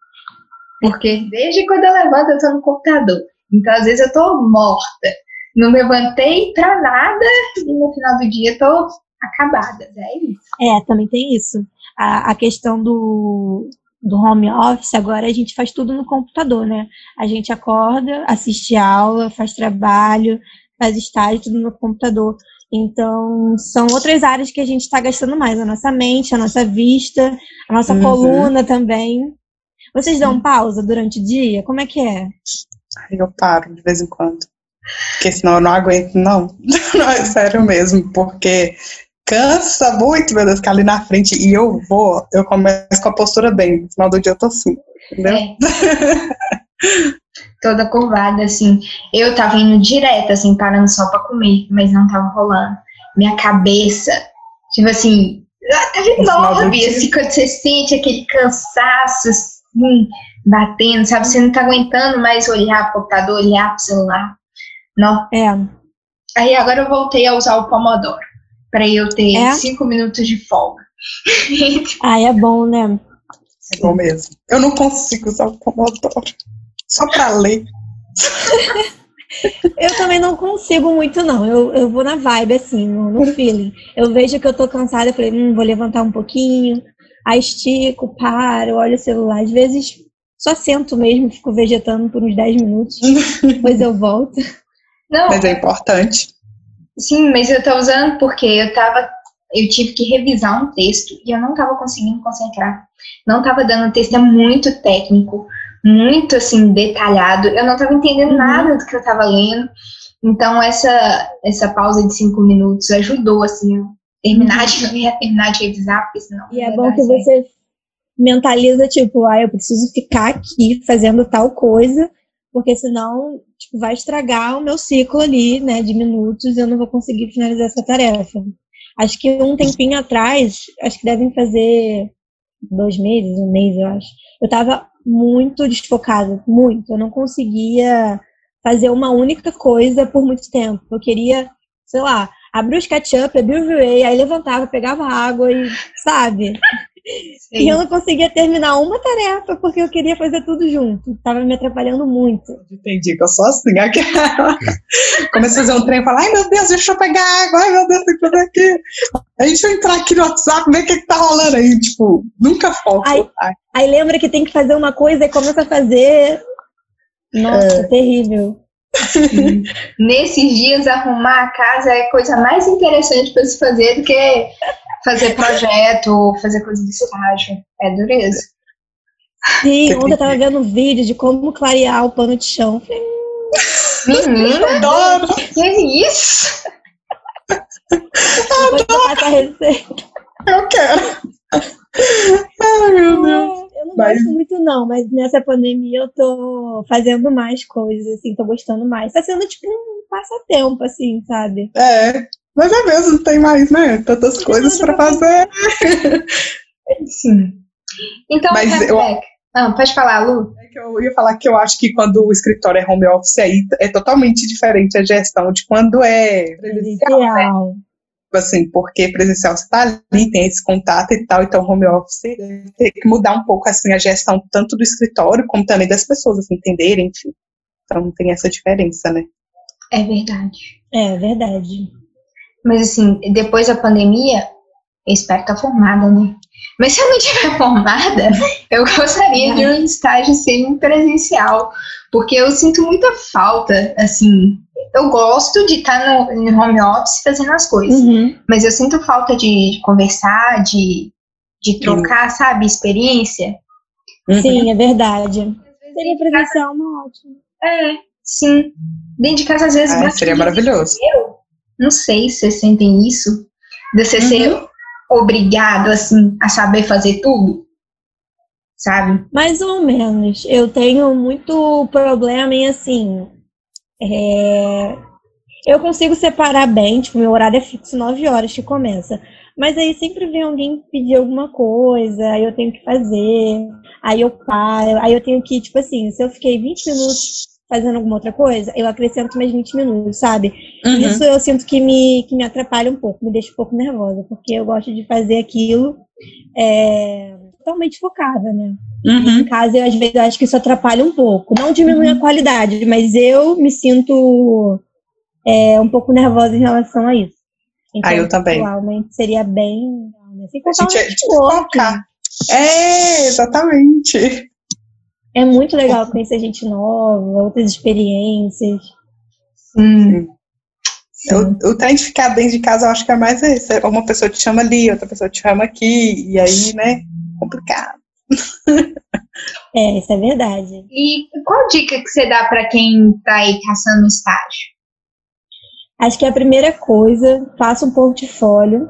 Porque desde quando eu levanto, eu tô no computador. Então, às vezes, eu tô morta. Não levantei pra nada e no final do dia tô acabada. É isso. É, também tem isso. A, a questão do, do home office, agora a gente faz tudo no computador, né? A gente acorda, assiste aula, faz trabalho, faz estágio, tudo no computador. Então, são outras áreas que a gente está gastando mais, a nossa mente, a nossa vista, a nossa uhum. coluna também. Vocês dão pausa durante o dia? Como é que é? Eu paro de vez em quando. Porque senão eu não aguento, não. [LAUGHS] não é sério mesmo, porque cansa muito, meu Deus, ficar ali na frente. E eu vou, eu começo com a postura bem. No final do dia eu tô assim, entendeu? É. Toda curvada, assim. Eu tava indo direto, assim, parando só pra comer, mas não tava rolando. Minha cabeça, tipo assim, tava enorme, assim, quando você sente aquele cansaço, assim, batendo, sabe? Você não tá aguentando mais olhar pro computador, olhar pro celular. Não. É. Aí agora eu voltei a usar o Pomodoro para eu ter é? cinco minutos de folga. [LAUGHS] ah, é bom, né? É bom mesmo. Eu não consigo usar o Pomodoro. Só para ler. [LAUGHS] eu também não consigo muito, não. Eu, eu vou na vibe, assim, no, no feeling. Eu vejo que eu tô cansada, eu falei, hum, vou levantar um pouquinho. Aí estico, paro, olho o celular. Às vezes só sento mesmo, fico vegetando por uns 10 minutos. [LAUGHS] depois eu volto. Não, mas é importante. Sim, mas eu tô usando porque eu tava. Eu tive que revisar um texto e eu não tava conseguindo concentrar. Não tava dando. O texto é muito técnico, muito assim, detalhado. Eu não tava entendendo uhum. nada do que eu tava lendo. Então, essa, essa pausa de cinco minutos ajudou, assim, eu terminar de terminar de revisar, porque senão. E é bom que certo. você mentaliza, tipo, ah, eu preciso ficar aqui fazendo tal coisa porque senão tipo, vai estragar o meu ciclo ali, né, de minutos, e eu não vou conseguir finalizar essa tarefa. Acho que um tempinho atrás, acho que devem fazer dois meses, um mês, eu acho. Eu tava muito desfocada, muito. Eu não conseguia fazer uma única coisa por muito tempo. Eu queria, sei lá, abrir o SketchUp, abrir o VA, aí levantava, pegava água e, sabe? Sim. E eu não conseguia terminar uma tarefa porque eu queria fazer tudo junto. Tava me atrapalhando muito. Entendi que eu sou assim, aquela. Comecei a fazer um trem e falar, ai meu Deus, deixa eu pegar água, ai meu Deus, tem que fazer aqui. Aí deixa eu entrar aqui no WhatsApp, ver o que, que tá rolando aí. Tipo, nunca foco. Aí, aí lembra que tem que fazer uma coisa e começa a fazer. Nossa, é. terrível. [LAUGHS] Nesses dias, arrumar a casa é a coisa mais interessante para se fazer do que fazer projeto, fazer coisa de estágio. É dureza. Sim, ontem eu tava vendo um vídeo de como clarear o pano de chão. Menina, adoro! Que é isso? Receita. Eu quero. Ai, meu Deus. Eu não mas... gosto muito, não, mas nessa pandemia eu tô fazendo mais coisas, assim, tô gostando mais. Tá sendo tipo um passatempo, assim, sabe? É, mas é mesmo, tem mais, né? Tantas coisas para fazer. [LAUGHS] Sim. Então, Mas eu... ah, pode falar, Lu. É que eu ia falar que eu acho que quando o escritório é home office, aí é totalmente diferente a gestão de quando é presencial. Né? Tipo assim, porque presencial você tá ali, tem esse contato e tal, então home office tem que mudar um pouco assim a gestão tanto do escritório como também das pessoas, assim, entenderem, enfim. Então tem essa diferença, né? É verdade. É verdade. Mas assim, depois da pandemia, eu espero estar formada, né? Mas se eu não estiver [LAUGHS] formada, eu gostaria de um estágio semi-presencial, porque eu sinto muita falta, assim, eu gosto de estar no, no home office fazendo as coisas, uhum. mas eu sinto falta de conversar, de, de trocar, Sim. sabe, experiência. Uhum. Sim, é verdade. Seria presencial uma ótima. É, sim. Dentro de casa, às vezes... Ah, seria maravilhoso. Eu, não sei se vocês sentem isso, de você uhum. ser obrigado, assim, a saber fazer tudo. Sabe? Mais ou menos. Eu tenho muito problema em, assim, é... eu consigo separar bem, tipo, meu horário é fixo 9 horas que começa. Mas aí sempre vem alguém pedir alguma coisa, aí eu tenho que fazer, aí eu paro, aí eu tenho que, tipo assim, se eu fiquei 20 minutos fazendo alguma outra coisa, eu acrescento mais 20 minutos, sabe? Uhum. Isso eu sinto que me, que me atrapalha um pouco, me deixa um pouco nervosa, porque eu gosto de fazer aquilo é, totalmente focada, né? Uhum. Em casa, eu, às vezes, acho que isso atrapalha um pouco. Não diminui uhum. a qualidade, mas eu me sinto é, um pouco nervosa em relação a isso. Então, ah, eu também. Atualmente seria bem. Né? Sem contar a gente, é, é, exatamente. É muito legal conhecer gente nova, outras experiências. Hum. O, o trem de ficar dentro de casa, eu acho que é mais isso. É uma pessoa te chama ali, outra pessoa te chama aqui, e aí, né, complicado. é, isso é verdade. E qual dica que você dá para quem está aí caçando estágio? Acho que a primeira coisa, faça um portfólio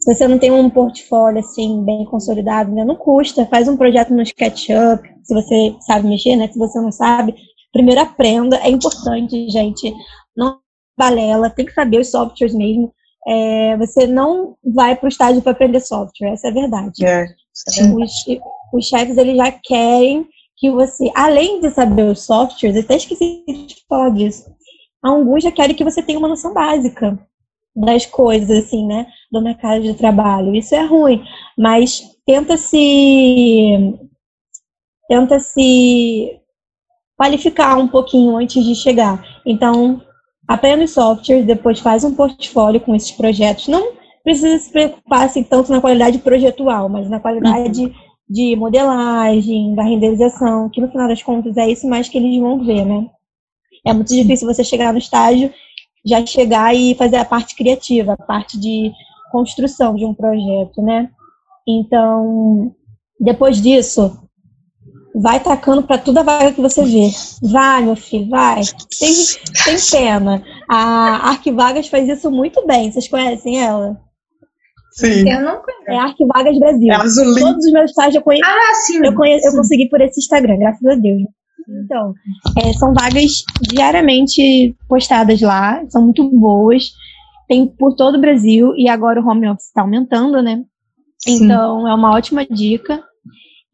Se você não tem um portfólio assim bem consolidado, né, não custa, faz um projeto no SketchUp, se você sabe mexer, né? Se você não sabe, primeiro aprenda, é importante, gente. Não balela, tem que saber os softwares mesmo. É, você não vai para o estágio para aprender software, essa é a verdade. É, os, os chefes eles já querem que você, além de saber os softwares, eu até esqueci de falar disso, alguns já querem que você tenha uma noção básica das coisas, assim, né, do mercado de trabalho. Isso é ruim, mas tenta se tenta se qualificar um pouquinho antes de chegar. Então, aprenda os softwares, depois faz um portfólio com esses projetos. Não precisa se preocupar assim, tanto na qualidade projetual, mas na qualidade uhum. de modelagem, da renderização, que no final das contas é isso mais que eles vão ver, né? É muito difícil você chegar no estágio, já chegar e fazer a parte criativa, a parte de construção de um projeto, né? Então, depois disso, vai tacando para toda a vaga que você vê. Vai, meu filho, vai. Tem, tem pena. A Arquivagas faz isso muito bem. Vocês conhecem ela? Sim. Eu não conheço. É Arquivagas Brasil. É Todos os meus estágios eu conheço. Ah, sim. Eu, conheço, eu consegui por esse Instagram, graças a Deus. Então, é, são vagas diariamente postadas lá, são muito boas. Tem por todo o Brasil e agora o home office está aumentando, né? Sim. Então, é uma ótima dica.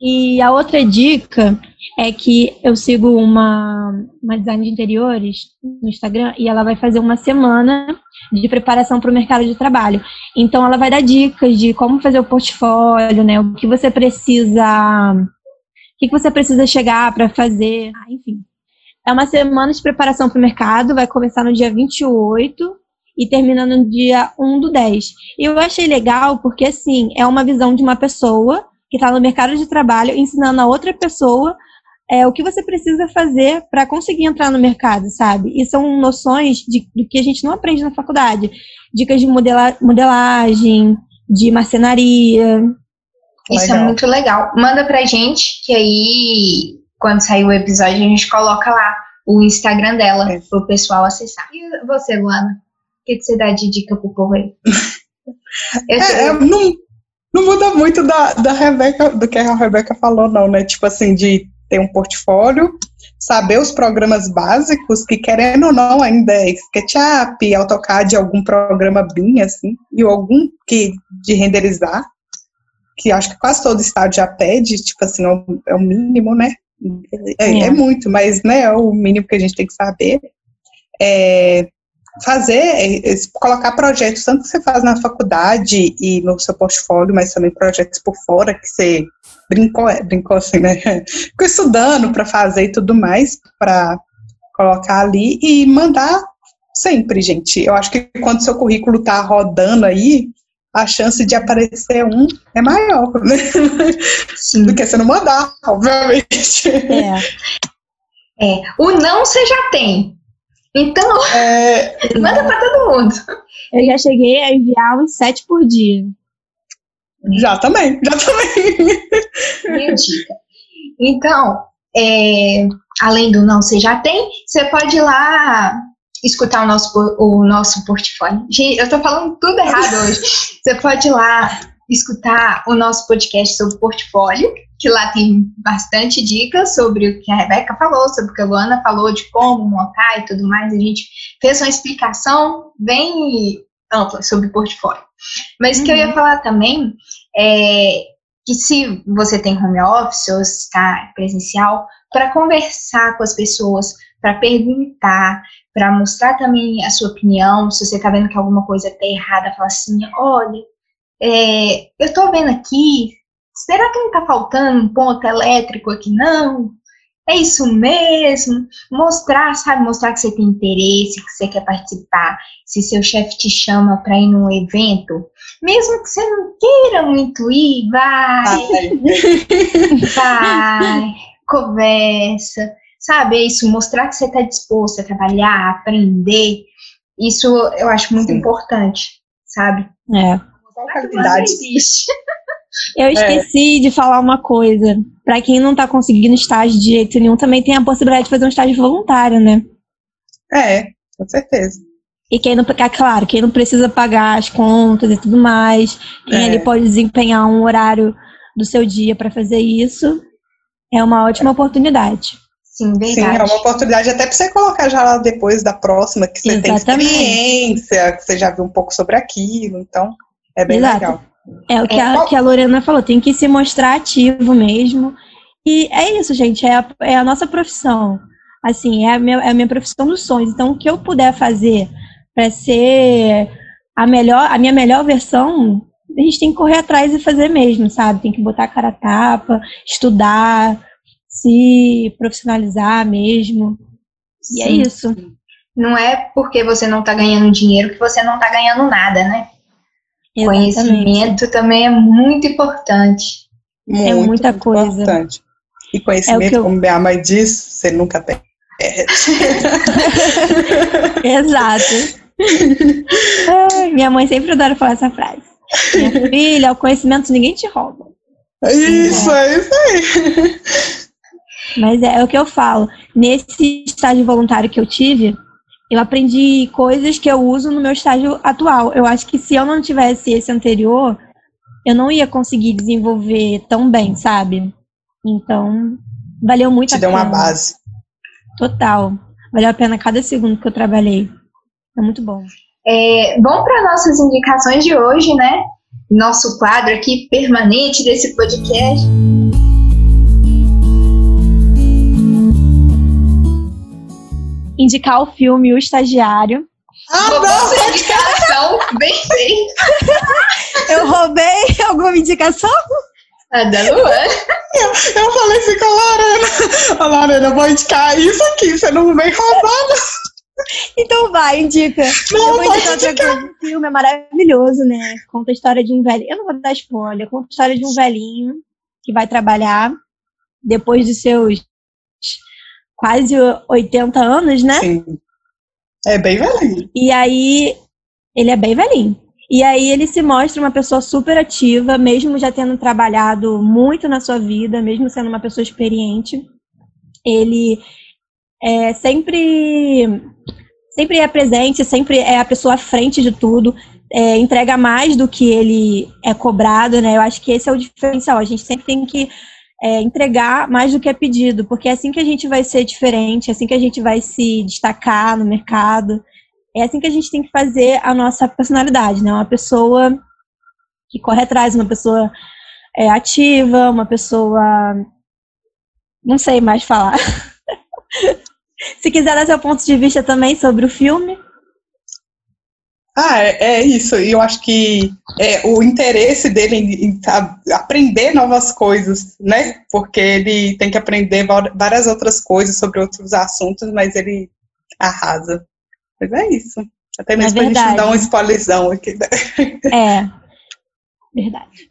E a outra dica é que eu sigo uma, uma design de interiores no Instagram e ela vai fazer uma semana de preparação para o mercado de trabalho. Então ela vai dar dicas de como fazer o portfólio, né? O que você precisa, o que você precisa chegar para fazer, ah, enfim. É uma semana de preparação para o mercado, vai começar no dia 28 e termina no dia 1 do 10. E eu achei legal porque, assim, é uma visão de uma pessoa que está no mercado de trabalho ensinando a outra pessoa é, o que você precisa fazer para conseguir entrar no mercado, sabe? E são noções de, do que a gente não aprende na faculdade. Dicas de modela, modelagem, de marcenaria. Isso é legal. é muito legal. Manda pra gente, que aí, quando sair o episódio, a gente coloca lá o Instagram dela é. pro pessoal acessar. E você, Luana? O que, que você dá de dica pro povo aí? [LAUGHS] Eu, é, eu, não, não muda muito da, da Rebeca, do que a Rebeca falou, não, né? Tipo assim, de ter um portfólio, saber os programas básicos, que querendo ou não, ainda é SketchUp, AutoCAD, algum programa BIM, assim, e algum que de renderizar, que acho que quase todo estado já pede, tipo assim, é o é mínimo, né? É, é. é muito, mas né, é o mínimo que a gente tem que saber. É, fazer, é, colocar projetos, tanto que você faz na faculdade e no seu portfólio, mas também projetos por fora que você brincou, é, brincou assim, né? [LAUGHS] Ficou estudando para fazer e tudo mais, para colocar ali e mandar sempre, gente. Eu acho que quando seu currículo tá rodando aí, a chance de aparecer um é maior, [LAUGHS] né? Do que você não mandar, obviamente. É. é. O não você já tem. Então, é... [LAUGHS] manda para todo mundo. Eu já cheguei a enviar uns sete por dia. Já também, já também. Minha dica. Então, é, além do não, você já tem, você pode ir lá escutar o nosso, o nosso portfólio. Gente, eu tô falando tudo errado hoje. [LAUGHS] Você pode ir lá escutar o nosso podcast sobre portfólio que lá tem bastante dicas sobre o que a Rebeca falou, sobre o que a Luana falou de como montar e tudo mais. A gente fez uma explicação bem ampla sobre o portfólio. Mas o que eu ia uhum. falar também é que se você tem home office ou está presencial, para conversar com as pessoas, para perguntar, para mostrar também a sua opinião, se você está vendo que alguma coisa está errada, falar assim, olha, é, eu estou vendo aqui, será que não está faltando um ponto elétrico aqui? Não. É isso mesmo. Mostrar, sabe? Mostrar que você tem interesse, que você quer participar. Se seu chefe te chama para ir num evento, mesmo que você não queira muito ir, vai. Vai. [LAUGHS] conversa. Sabe? É isso. Mostrar que você está disposto a trabalhar, a aprender. Isso eu acho muito Sim. importante, sabe? É. Mostrar que existe. [LAUGHS] Eu é. esqueci é. de falar uma coisa. Para quem não tá conseguindo estágio de jeito nenhum, também tem a possibilidade de fazer um estágio voluntário, né? É, com certeza. E quem não, claro, quem não precisa pagar as contas e tudo mais, quem é. ali pode desempenhar um horário do seu dia para fazer isso, é uma ótima oportunidade. Sim, verdade. Sim, é uma oportunidade até para você colocar já lá depois da próxima, que você Exatamente. tem experiência, que você já viu um pouco sobre aquilo, então é bem Exato. legal. É o que, é, a, que a Lorena falou, tem que se mostrar ativo mesmo. E é isso, gente, é a, é a nossa profissão. Assim, é a, minha, é a minha profissão dos sonhos. Então, o que eu puder fazer para ser a melhor, a minha melhor versão, a gente tem que correr atrás e fazer mesmo, sabe? Tem que botar a cara a tapa, estudar, se profissionalizar mesmo. E é Sim. é isso. Não é porque você não está ganhando dinheiro que você não está ganhando nada, né? Exatamente. Conhecimento também é muito importante. Muito é muita coisa. Importante. E conhecimento, é eu... como minha mãe diz, você nunca perde. [LAUGHS] Exato. Ai, minha mãe sempre adora falar essa frase. Minha filha, o conhecimento ninguém te rouba. É isso, é, é isso aí. Mas é, é o que eu falo. Nesse estágio voluntário que eu tive, eu aprendi coisas que eu uso no meu estágio atual. Eu acho que se eu não tivesse esse anterior, eu não ia conseguir desenvolver tão bem, sabe? Então, valeu muito Te a deu pena. uma base. Total. Valeu a pena cada segundo que eu trabalhei. É muito bom. É, vamos para nossas indicações de hoje, né? Nosso quadro aqui permanente desse podcast. Indicar o filme O Estagiário. Ah, não! indicação, bem feito. Eu roubei alguma indicação? A da Luana. Eu, eu falei assim com a Lorena. A Lorena, eu vou indicar isso aqui, você não vem roubando. Então vai, indica. Não, eu vou indicar outra coisa. O filme é maravilhoso, né? Conta a história de um velho. Eu não vou dar spoiler. Conta a história de um velhinho que vai trabalhar depois de seus quase 80 anos, né? Sim. É bem velhinho. E aí, ele é bem velhinho. E aí ele se mostra uma pessoa super ativa, mesmo já tendo trabalhado muito na sua vida, mesmo sendo uma pessoa experiente. Ele é sempre sempre é presente, sempre é a pessoa à frente de tudo, é, entrega mais do que ele é cobrado, né? Eu acho que esse é o diferencial. A gente sempre tem que é, entregar mais do que é pedido, porque é assim que a gente vai ser diferente, é assim que a gente vai se destacar no mercado, é assim que a gente tem que fazer a nossa personalidade, né? Uma pessoa que corre atrás, uma pessoa é, ativa, uma pessoa. Não sei mais falar. [LAUGHS] Se quiser dar seu ponto de vista também sobre o filme. Ah, é, é, isso. E eu acho que é, o interesse dele em, em aprender novas coisas, né? Porque ele tem que aprender várias outras coisas sobre outros assuntos, mas ele arrasa. Mas é isso. Até mesmo é pra gente dar um spoilerzão aqui. Né? [LAUGHS] É. Verdade.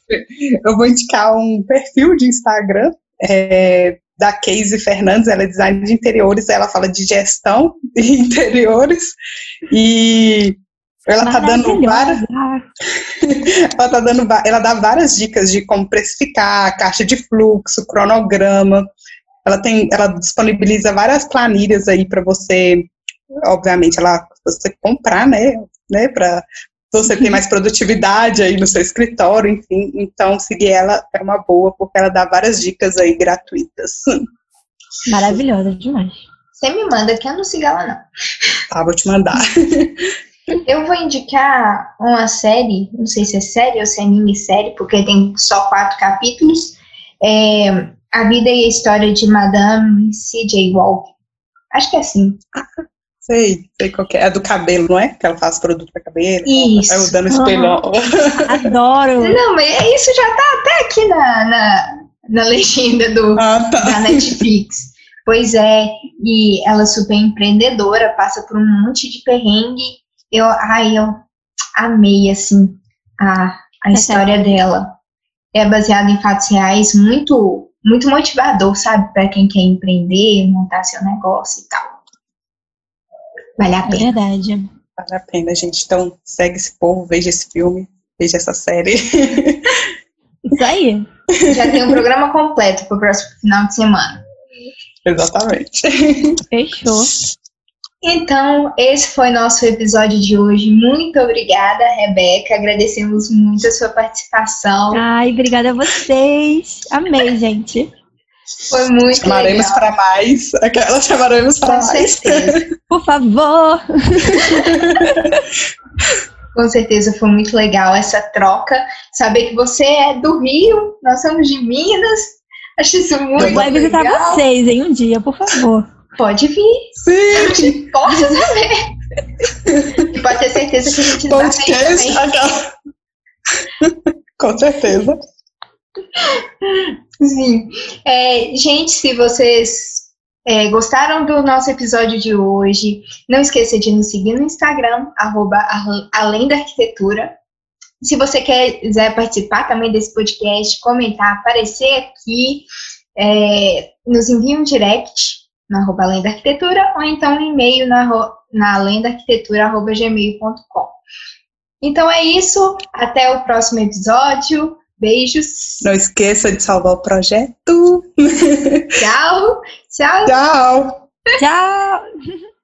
Eu vou indicar um perfil de Instagram é, da Casey Fernandes, ela é design de interiores, ela fala de gestão de [LAUGHS] interiores e ela tá dando várias. [LAUGHS] ela tá dando. Ela dá várias dicas de como precificar, caixa de fluxo, cronograma. Ela tem, ela disponibiliza várias planilhas aí para você, obviamente, ela você comprar, né, né, para você ter mais [LAUGHS] produtividade aí no seu escritório, enfim. Então, seguir ela é uma boa, porque ela dá várias dicas aí gratuitas. Maravilhosa demais. Você me manda que eu não siga ela, não. Tá, vou te mandar. [LAUGHS] Eu vou indicar uma série, não sei se é série ou se é minissérie, porque tem só quatro capítulos. É A Vida e a História de Madame C.J. Walk. Acho que é assim. sei, sei qual é. É do cabelo, não é? Que ela faz produto para cabelo. Isso. Eu dando espelhão. Adoro. [LAUGHS] Não, mas isso já tá até aqui na, na, na legenda do, ah, tá. da Netflix. Pois é, e ela é super empreendedora, passa por um monte de perrengue eu, ai, eu amei, assim, a, a história dela. É baseada em fatos reais, muito, muito motivador, sabe? Para quem quer empreender, montar seu negócio e tal. Vale a é pena. É verdade. Vale a pena, gente. Então, segue esse povo, veja esse filme, veja essa série. [LAUGHS] Isso aí. Já tem um programa completo para o próximo final de semana. Exatamente. Fechou. [LAUGHS] Então, esse foi nosso episódio de hoje. Muito obrigada, Rebeca. Agradecemos muito a sua participação. Ai, obrigada a vocês. Amei, gente. Foi muito chamaremos legal. para mais. Aquela chamaremos para mais. certeza. Por favor. [LAUGHS] Com certeza foi muito legal essa troca. Saber que você é do Rio, nós somos de Minas. Acho isso muito Eu vou visitar legal. vocês em um dia, por favor. Pode vir, a Sim, gente pode saber. E pode ter certeza que a gente vai podcast. também. aquela- Com certeza. Sim. É, gente, se vocês é, gostaram do nosso episódio de hoje, não esqueça de nos seguir no Instagram, arroba arro- Além da Arquitetura. Se você quiser participar também desse podcast, comentar, aparecer aqui, é, nos envie um direct no arroba Além da Arquitetura ou então um e-mail na, na além da arquitetura, arroba gmail.com. Então é isso, até o próximo episódio. Beijos. Não esqueça de salvar o projeto. [LAUGHS] Tchau. Tchau. Tchau. Tchau. [LAUGHS]